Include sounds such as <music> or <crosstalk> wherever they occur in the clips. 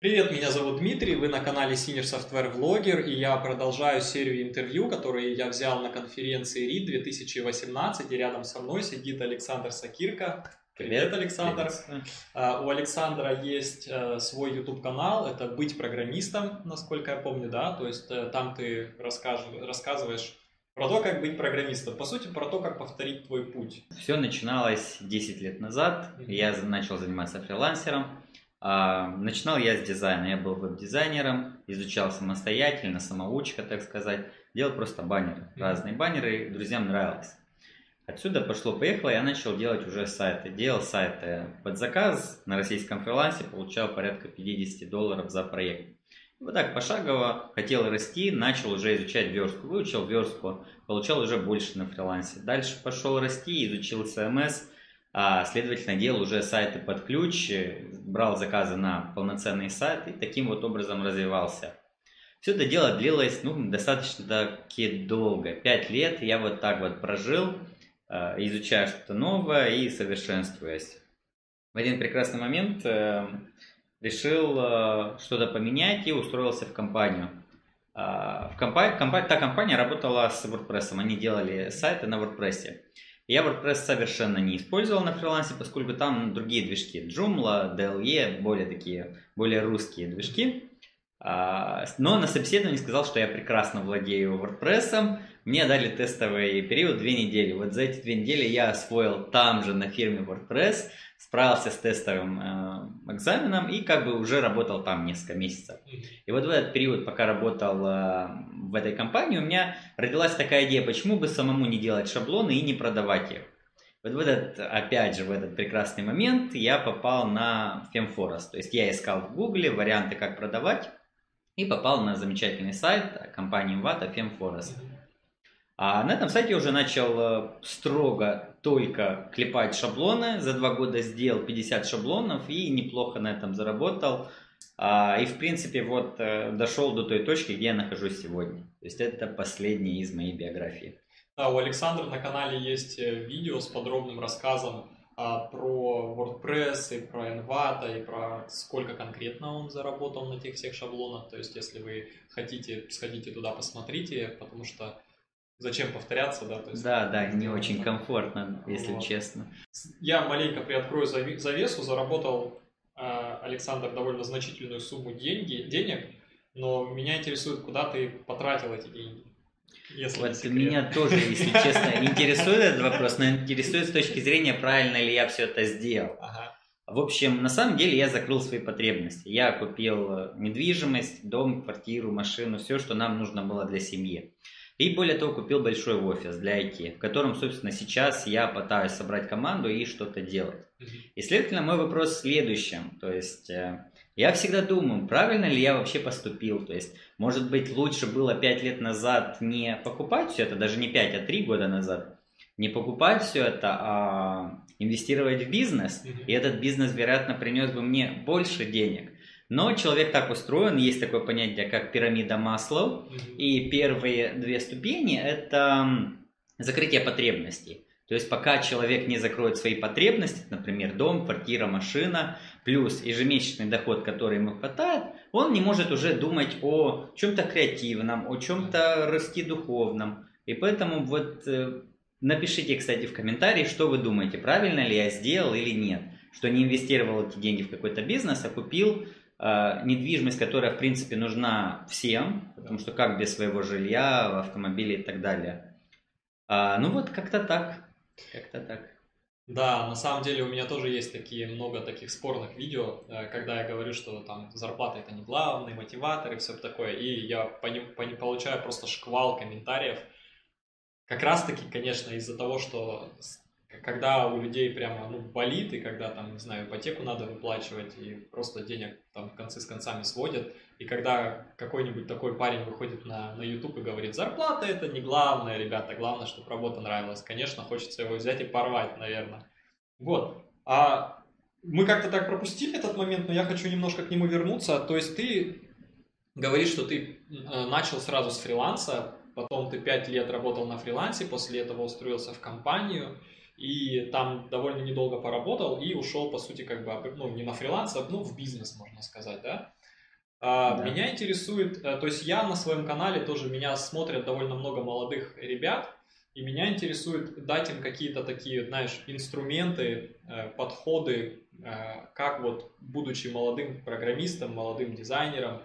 Привет, меня зовут Дмитрий, вы на канале Senior Software Vlogger, и я продолжаю серию интервью, которые я взял на конференции RID 2018, и рядом со мной сидит Александр Сакирка. Привет, Александр. Привет. Uh, у Александра есть uh, свой YouTube-канал, это «Быть программистом», насколько я помню, да, то есть uh, там ты рассказываешь про то, как быть программистом, по сути, про то, как повторить твой путь. Все начиналось 10 лет назад, mm-hmm. я начал заниматься фрилансером, а, начинал я с дизайна, я был веб-дизайнером, изучал самостоятельно, самоучка, так сказать, делал просто баннеры, разные баннеры, друзьям нравилось. Отсюда пошло-поехало, я начал делать уже сайты. Делал сайты под заказ на российском фрилансе, получал порядка 50 долларов за проект. Вот так пошагово хотел расти, начал уже изучать верстку. Выучил верстку, получал уже больше на фрилансе. Дальше пошел расти, изучил CMS, а, следовательно, делал уже сайты под ключ, брал заказы на полноценные сайты, таким вот образом развивался. Все это дело длилось ну, достаточно таки долго. Пять лет я вот так вот прожил, а, изучая что-то новое и совершенствуясь. В один прекрасный момент э, решил э, что-то поменять и устроился в компанию. А, в компа- компа- та компания работала с WordPress, они делали сайты на WordPress. Я WordPress совершенно не использовал на фрилансе, поскольку там другие движки. Joomla, DLE, более такие, более русские движки. А, но на собеседовании сказал, что я прекрасно владею WordPress. Мне дали тестовый период две недели. Вот за эти две недели я освоил там же на фирме WordPress, справился с тестовым э, экзаменом и как бы уже работал там несколько месяцев. И вот в этот период, пока работал э, в этой компании, у меня родилась такая идея, почему бы самому не делать шаблоны и не продавать их. Вот в этот, опять же, в этот прекрасный момент я попал на FemForest. То есть я искал в Гугле варианты, как продавать, и попал на замечательный сайт компании Vata FemForest. А на этом сайте я уже начал э, строго только клепать шаблоны. За два года сделал 50 шаблонов и неплохо на этом заработал. А, и в принципе вот э, дошел до той точки, где я нахожусь сегодня. То есть это последнее из моей биографии. Да, у Александра на канале есть э, видео с подробным рассказом а, про WordPress и про Envato и про сколько конкретно он заработал на тех всех шаблонах. То есть если вы хотите, сходите туда, посмотрите, потому что зачем повторяться, да? То есть, да, да, не очень комфортно, если вот. честно. Я маленько приоткрою завесу, заработал э, Александр довольно значительную сумму деньги, денег, но меня интересует, куда ты потратил эти деньги. Если вот меня тоже, если честно, <laughs> интересует этот вопрос, но интересует с точки зрения, правильно ли я все это сделал. Ага. В общем, на самом деле я закрыл свои потребности. Я купил э, недвижимость, дом, квартиру, машину, все, что нам нужно было для семьи. И более того, купил большой офис для IT, в котором, собственно, сейчас я пытаюсь собрать команду и что-то делать. И, следовательно, мой вопрос в следующем. То есть, э, я всегда думаю, правильно ли я вообще поступил. То есть, может быть, лучше было 5 лет назад не покупать все это, даже не 5, а 3 года назад, не покупать все это, а инвестировать в бизнес. И этот бизнес, вероятно, принес бы мне больше денег. Но человек так устроен, есть такое понятие, как пирамида Маслоу, и первые две ступени – это закрытие потребностей. То есть пока человек не закроет свои потребности, например, дом, квартира, машина, плюс ежемесячный доход, который ему хватает, он не может уже думать о чем-то креативном, о чем-то расти духовном. И поэтому вот э, напишите, кстати, в комментарии, что вы думаете, правильно ли я сделал или нет. Что не инвестировал эти деньги в какой-то бизнес, а купил недвижимость, которая, в принципе, нужна всем, потому что как без своего жилья, автомобиля и так далее. А, ну вот как-то так, как-то так. Да, на самом деле у меня тоже есть такие много таких спорных видео, э, когда я говорю, что там зарплата это не главный мотиватор и все такое, и я по ним, по ним получаю просто шквал комментариев. Как раз таки, конечно, из-за того, что когда у людей прямо ну, болит, и когда там, не знаю, ипотеку надо выплачивать, и просто денег там в конце с концами сводят, и когда какой-нибудь такой парень выходит на, на YouTube и говорит, зарплата это не главное, ребята, главное, чтобы работа нравилась. Конечно, хочется его взять и порвать, наверное. Вот. А мы как-то так пропустили этот момент, но я хочу немножко к нему вернуться. То есть ты говоришь, что ты э, начал сразу с фриланса, потом ты пять лет работал на фрилансе, после этого устроился в компанию, и там довольно недолго поработал и ушел, по сути, как бы, ну, не на фриланс, а ну, в бизнес, можно сказать, да? А, да. Меня интересует, э, то есть я на своем канале тоже, меня смотрят довольно много молодых ребят, и меня интересует дать им какие-то такие, знаешь, инструменты, э, подходы, э, как вот, будучи молодым программистом, молодым дизайнером,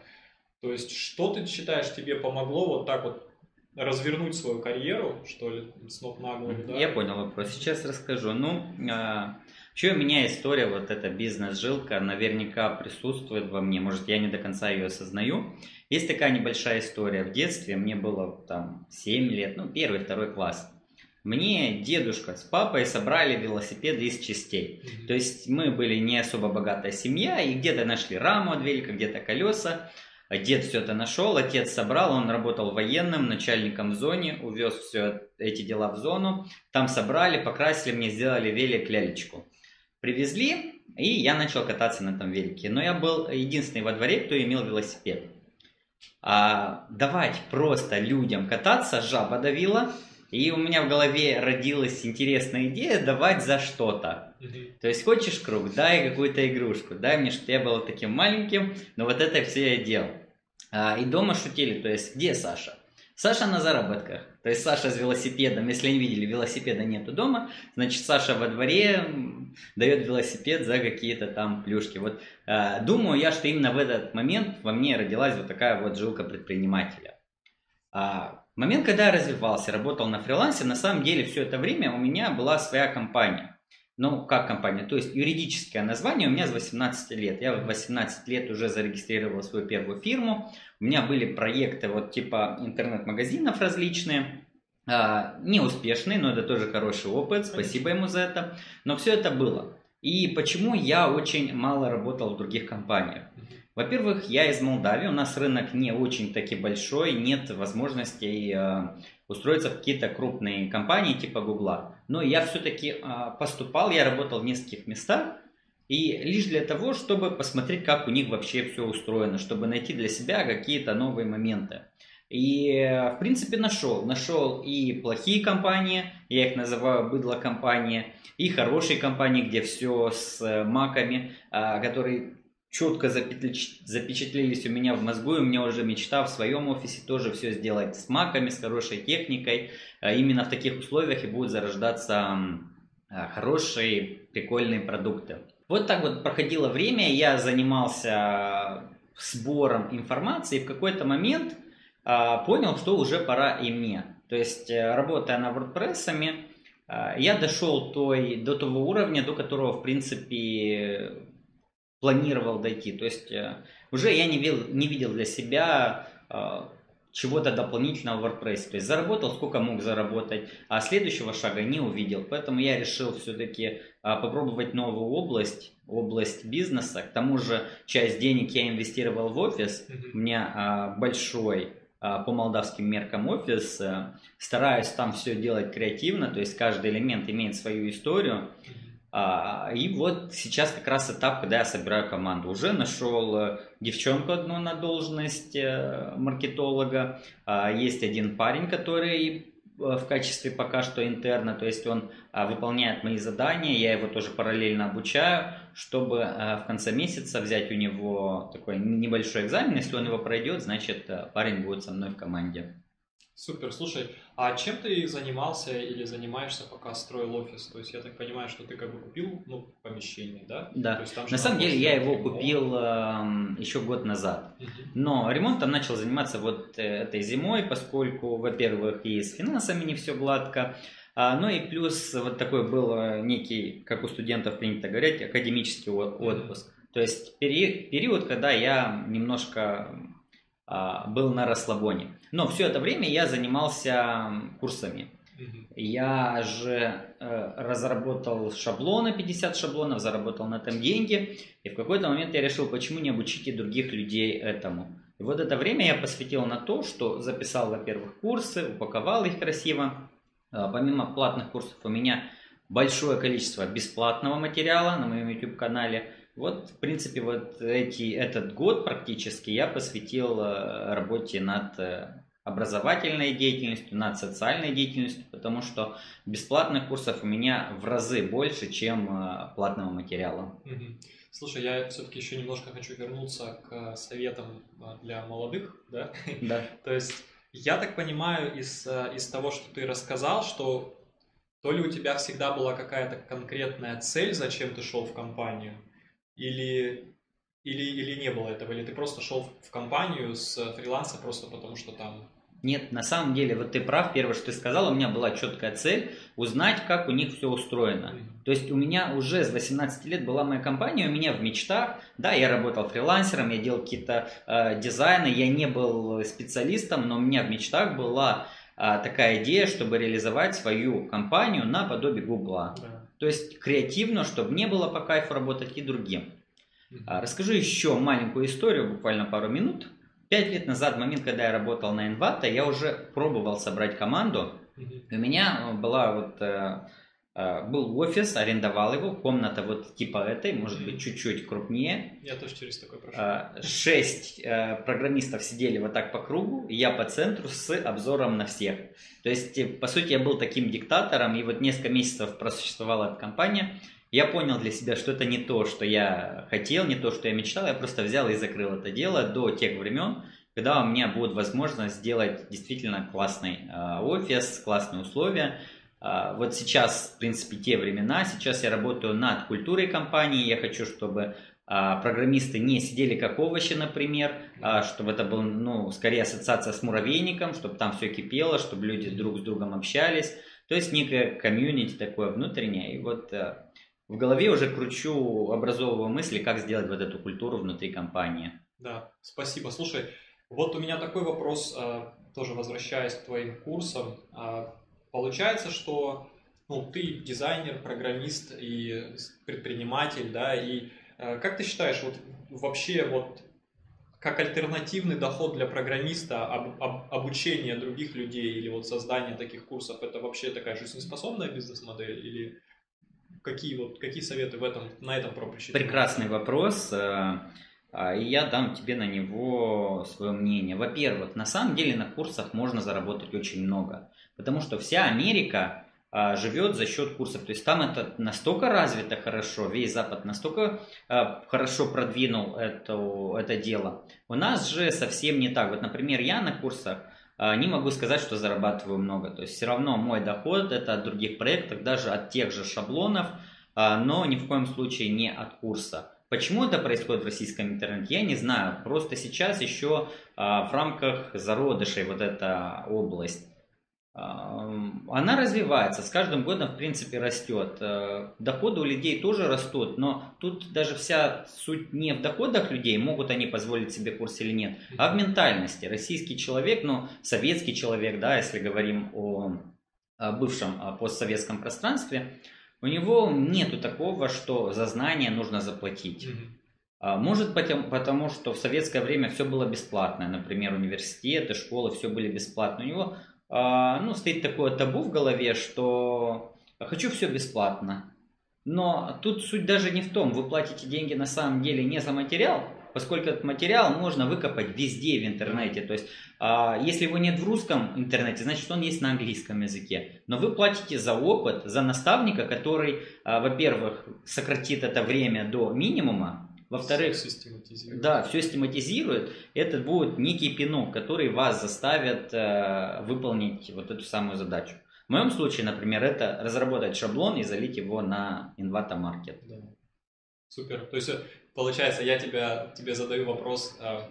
то есть что ты считаешь тебе помогло вот так вот развернуть свою карьеру, что ли, с ног на голову, да? Я понял вопрос, сейчас расскажу. Ну, а, у меня история, вот эта бизнес-жилка, наверняка присутствует во мне, может, я не до конца ее осознаю. Есть такая небольшая история. В детстве мне было там 7 лет, ну, первый, второй класс. Мне дедушка с папой собрали велосипеды из частей. Mm-hmm. То есть мы были не особо богатая семья, и где-то нашли раму от велика, где-то колеса. Дед все это нашел, отец собрал, он работал военным, начальником в зоне, увез все эти дела в зону. Там собрали, покрасили мне, сделали велик лялечку. Привезли, и я начал кататься на этом велике. Но я был единственный во дворе, кто имел велосипед. А давать просто людям кататься жаба давила. И у меня в голове родилась интересная идея давать за что-то. Mm-hmm. То есть хочешь круг, дай какую-то игрушку, дай мне, что я был таким маленьким, но вот это все я делал. А, и дома шутили, то есть где Саша? Саша на заработках. То есть Саша с велосипедом, если не видели, велосипеда нету дома, значит Саша во дворе дает велосипед за какие-то там плюшки. Вот э, думаю я, что именно в этот момент во мне родилась вот такая вот жилка предпринимателя. А, момент, когда я развивался, работал на фрилансе, на самом деле все это время у меня была своя компания. Ну, как компания? То есть юридическое название у меня с 18 лет. Я в 18 лет уже зарегистрировал свою первую фирму. У меня были проекты вот типа интернет-магазинов различные. А, неуспешные, но это тоже хороший опыт. Спасибо ему за это. Но все это было. И почему я очень мало работал в других компаниях? Во-первых, я из Молдавии, у нас рынок не очень таки большой, нет возможностей э, устроиться в какие-то крупные компании типа Гугла. Но я все-таки э, поступал, я работал в нескольких местах, и лишь для того, чтобы посмотреть, как у них вообще все устроено, чтобы найти для себя какие-то новые моменты. И, в принципе, нашел. Нашел и плохие компании, я их называю быдло-компании, и хорошие компании, где все с э, маками, а, которые четко запечатлелись у меня в мозгу, и у меня уже мечта в своем офисе тоже все сделать с маками, с хорошей техникой. А именно в таких условиях и будут зарождаться а, хорошие, прикольные продукты. Вот так вот проходило время, я занимался сбором информации, и в какой-то момент а, понял, что уже пора и мне. То есть, э, работая на WordPress, я дошел той, до того уровня, до которого, в принципе, планировал дойти. То есть э, уже я не видел, не видел для себя э, чего-то дополнительного в WordPress. То есть заработал, сколько мог заработать, а следующего шага не увидел. Поэтому я решил все-таки э, попробовать новую область, область бизнеса. К тому же часть денег я инвестировал в офис. У меня большой по молдавским меркам офис. Стараюсь там все делать креативно, то есть каждый элемент имеет свою историю. А, и вот сейчас как раз этап, когда я собираю команду. Уже нашел э, девчонку одну на должность э, маркетолога. А, есть один парень, который э, в качестве пока что интерна, то есть он а, выполняет мои задания, я его тоже параллельно обучаю, чтобы в конце месяца взять у него такой небольшой экзамен. Если он его пройдет, значит парень будет со мной в команде. Супер, слушай, а чем ты занимался или занимаешься, пока строил офис? То есть я так понимаю, что ты как бы купил ну, помещение, да? Да. То есть, там На самом деле я его купил э, еще год назад. Угу. Но ремонтом начал заниматься вот э, этой зимой, поскольку, во-первых, и с финансами не все гладко. А, ну и плюс вот такой был э, некий, как у студентов принято говорить, академический отпуск. То есть период, период когда я немножко был на расслабоне. Но все это время я занимался курсами. Я же э, разработал шаблоны, 50 шаблонов, заработал на этом деньги. И в какой-то момент я решил, почему не обучить и других людей этому. И вот это время я посвятил на то, что записал, во-первых, курсы, упаковал их красиво. Э, помимо платных курсов у меня большое количество бесплатного материала на моем YouTube-канале – вот, в принципе, вот эти, этот год практически я посвятил э, работе над э, образовательной деятельностью, над социальной деятельностью, потому что бесплатных курсов у меня в разы больше, чем э, платного материала. Слушай, я все-таки еще немножко хочу вернуться к советам для молодых, да? Да. <laughs> То есть я так понимаю из, из того, что ты рассказал, что то ли у тебя всегда была какая-то конкретная цель, зачем ты шел в компанию, или, или, или не было этого, или ты просто шел в компанию с фриланса просто потому, что там нет, на самом деле, вот ты прав, первое, что ты сказал, у меня была четкая цель узнать, как у них все устроено. То есть у меня уже с 18 лет была моя компания, у меня в мечтах, да, я работал фрилансером, я делал какие-то э, дизайны, я не был специалистом, но у меня в мечтах была э, такая идея, чтобы реализовать свою компанию наподобие Гугла. Да. То есть креативно, чтобы не было по кайфу работать и другим. Mm-hmm. Расскажу еще маленькую историю, буквально пару минут. Пять лет назад, в момент, когда я работал на Envato, я уже пробовал собрать команду. У меня э, была вот э, был офис, арендовал его, комната вот типа этой, может быть, чуть-чуть крупнее. Я тоже через такой прошел. Шесть программистов сидели вот так по кругу, и я по центру с обзором на всех. То есть, по сути, я был таким диктатором, и вот несколько месяцев просуществовала эта компания. Я понял для себя, что это не то, что я хотел, не то, что я мечтал. Я просто взял и закрыл это дело до тех времен, когда у меня будет возможность сделать действительно классный э, офис, классные условия. Э, вот сейчас, в принципе, те времена. Сейчас я работаю над культурой компании. Я хочу, чтобы э, программисты не сидели как овощи, например, э, чтобы это была, ну, скорее ассоциация с муравейником, чтобы там все кипело, чтобы люди друг с другом общались. То есть некое комьюнити такое внутреннее. И вот э, в голове уже кручу, образовываю мысли, как сделать вот эту культуру внутри компании. Да, спасибо. Слушай, вот у меня такой вопрос, а, тоже возвращаясь к твоим курсам. Получается, что ну, ты дизайнер, программист и предприниматель, да, и а, как ты считаешь, вот вообще вот как альтернативный доход для программиста об, об, обучение других людей или вот создание таких курсов, это вообще такая жизнеспособная бизнес-модель или какие вот какие советы в этом на этом проприще? Прекрасный вопрос. Э, а, и я дам тебе на него свое мнение. Во-первых, на самом деле на курсах можно заработать очень много, потому что вся Америка а, живет за счет курсов. То есть там это настолько развито хорошо, весь Запад настолько а, хорошо продвинул это, это дело. У нас же совсем не так. Вот, например, я на курсах не могу сказать, что зарабатываю много. То есть все равно мой доход это от других проектов, даже от тех же шаблонов, но ни в коем случае не от курса. Почему это происходит в российском интернете, я не знаю. Просто сейчас еще а, в рамках зародышей вот эта область. А, она развивается, с каждым годом в принципе растет. А, доходы у людей тоже растут, но тут даже вся суть не в доходах людей, могут они позволить себе курс или нет, а в ментальности. Российский человек, ну советский человек, да, если говорим о бывшем постсоветском пространстве, у него нету такого, что за знания нужно заплатить. Mm-hmm. Может потому, потому, что в советское время все было бесплатно, например, университеты, школы, все были бесплатно. У него а, ну, стоит такое табу в голове, что хочу все бесплатно. Но тут суть даже не в том, вы платите деньги на самом деле не за материал, поскольку этот материал можно выкопать везде в интернете. То есть, а, если его нет в русском интернете, значит он есть на английском языке. Но вы платите за опыт, за наставника, который, а, во-первых, сократит это время до минимума, во-вторых, все систематизирует. Да, все систематизирует. Это будет некий пинок, который вас заставит э, выполнить вот эту самую задачу. В моем случае, например, это разработать шаблон и залить его на Envato Market. Да. Супер. То есть Получается, я тебя, тебе задаю вопрос, а,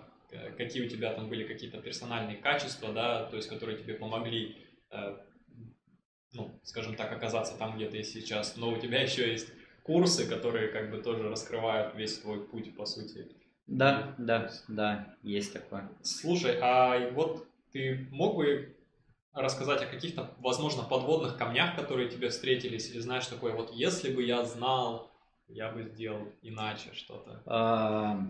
какие у тебя там были какие-то персональные качества, да, то есть которые тебе помогли, э, ну, скажем так, оказаться там, где ты сейчас. Но у тебя еще есть курсы, которые как бы тоже раскрывают весь твой путь, по сути. Да, да, да, есть такое. Слушай, а вот ты мог бы рассказать о каких-то, возможно, подводных камнях, которые тебе встретились, или знаешь такое, вот если бы я знал, я бы сделал иначе что-то. А,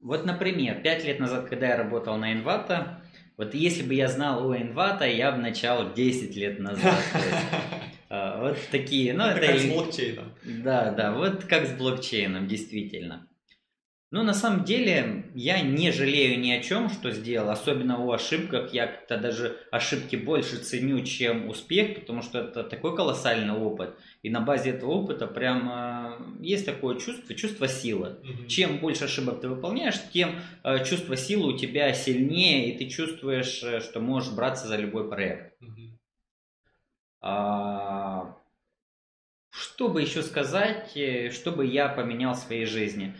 вот, например, пять лет назад, когда я работал на Envato, вот если бы я знал о Envato, я бы начал 10 лет назад. <laughs> А, вот такие, ну это... Как с блокчейном. Да, да, вот как с блокчейном, действительно. Ну, на самом деле, я не жалею ни о чем, что сделал, особенно о ошибках. Я как-то даже ошибки больше ценю, чем успех, потому что это такой колоссальный опыт. И на базе этого опыта прям есть такое чувство, чувство силы. Угу. Чем больше ошибок ты выполняешь, тем э, чувство силы у тебя сильнее, и ты чувствуешь, э, что можешь браться за любой проект. Угу. А, что бы еще сказать, э, что бы я поменял в своей жизни?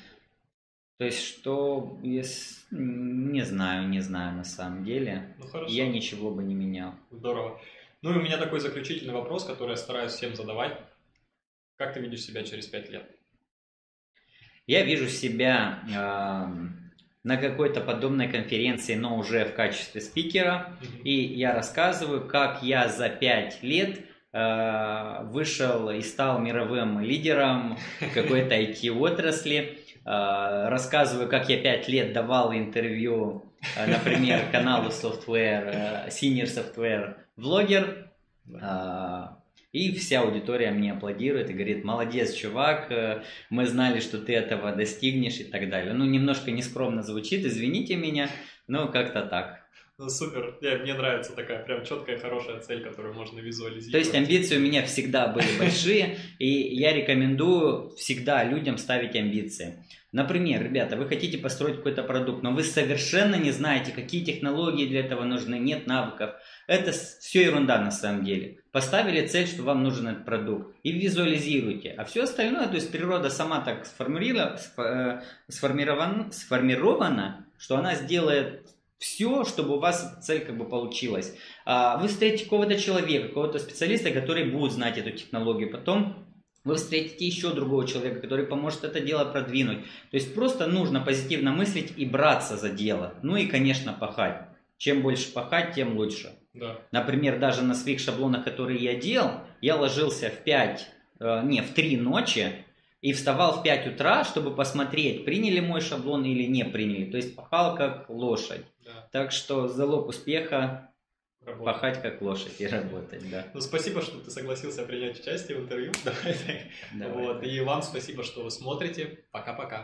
То есть, что, если, не знаю, не знаю на самом деле. Ну, хорошо. Я ничего бы не менял. Здорово. Ну и у меня такой заключительный вопрос, который я стараюсь всем задавать. Как ты видишь себя через пять лет? Я вижу себя э, на какой-то подобной конференции, но уже в качестве спикера. И я рассказываю, как я за пять лет э, вышел и стал мировым лидером какой-то <laughs> IT-отрасли. Э, рассказываю, как я пять лет давал интервью, э, например, каналу <laughs> Software, Senior Software Vlogger. И вся аудитория мне аплодирует и говорит, молодец, чувак, мы знали, что ты этого достигнешь и так далее. Ну, немножко нескромно звучит, извините меня, но как-то так. Ну, супер. Я, мне нравится такая прям четкая, хорошая цель, которую можно визуализировать. То есть амбиции у меня всегда были большие, и я рекомендую всегда людям ставить амбиции. Например, ребята, вы хотите построить какой-то продукт, но вы совершенно не знаете, какие технологии для этого нужны, нет навыков. Это все ерунда на самом деле. Поставили цель, что вам нужен этот продукт, и визуализируйте. А все остальное, то есть природа сама так сформирована, э, сформирована, сформирована что она сделает все, чтобы у вас цель как бы получилась. А, вы встретите какого-то человека, какого-то специалиста, который будет знать эту технологию, потом вы встретите еще другого человека, который поможет это дело продвинуть. То есть просто нужно позитивно мыслить и браться за дело. Ну и, конечно, пахать. Чем больше пахать, тем лучше. Да. Например, даже на своих шаблонах, которые я делал, я ложился в 5, э, не, в 3 ночи и вставал в 5 утра, чтобы посмотреть, приняли мой шаблон или не приняли. То есть пахал как лошадь. Так что залог успеха Работать. пахать как лошадь и работать, да. Ну, спасибо, что ты согласился принять участие в интервью. <laughs> Давай так. Давай, вот. И вам спасибо, что вы смотрите. Пока-пока.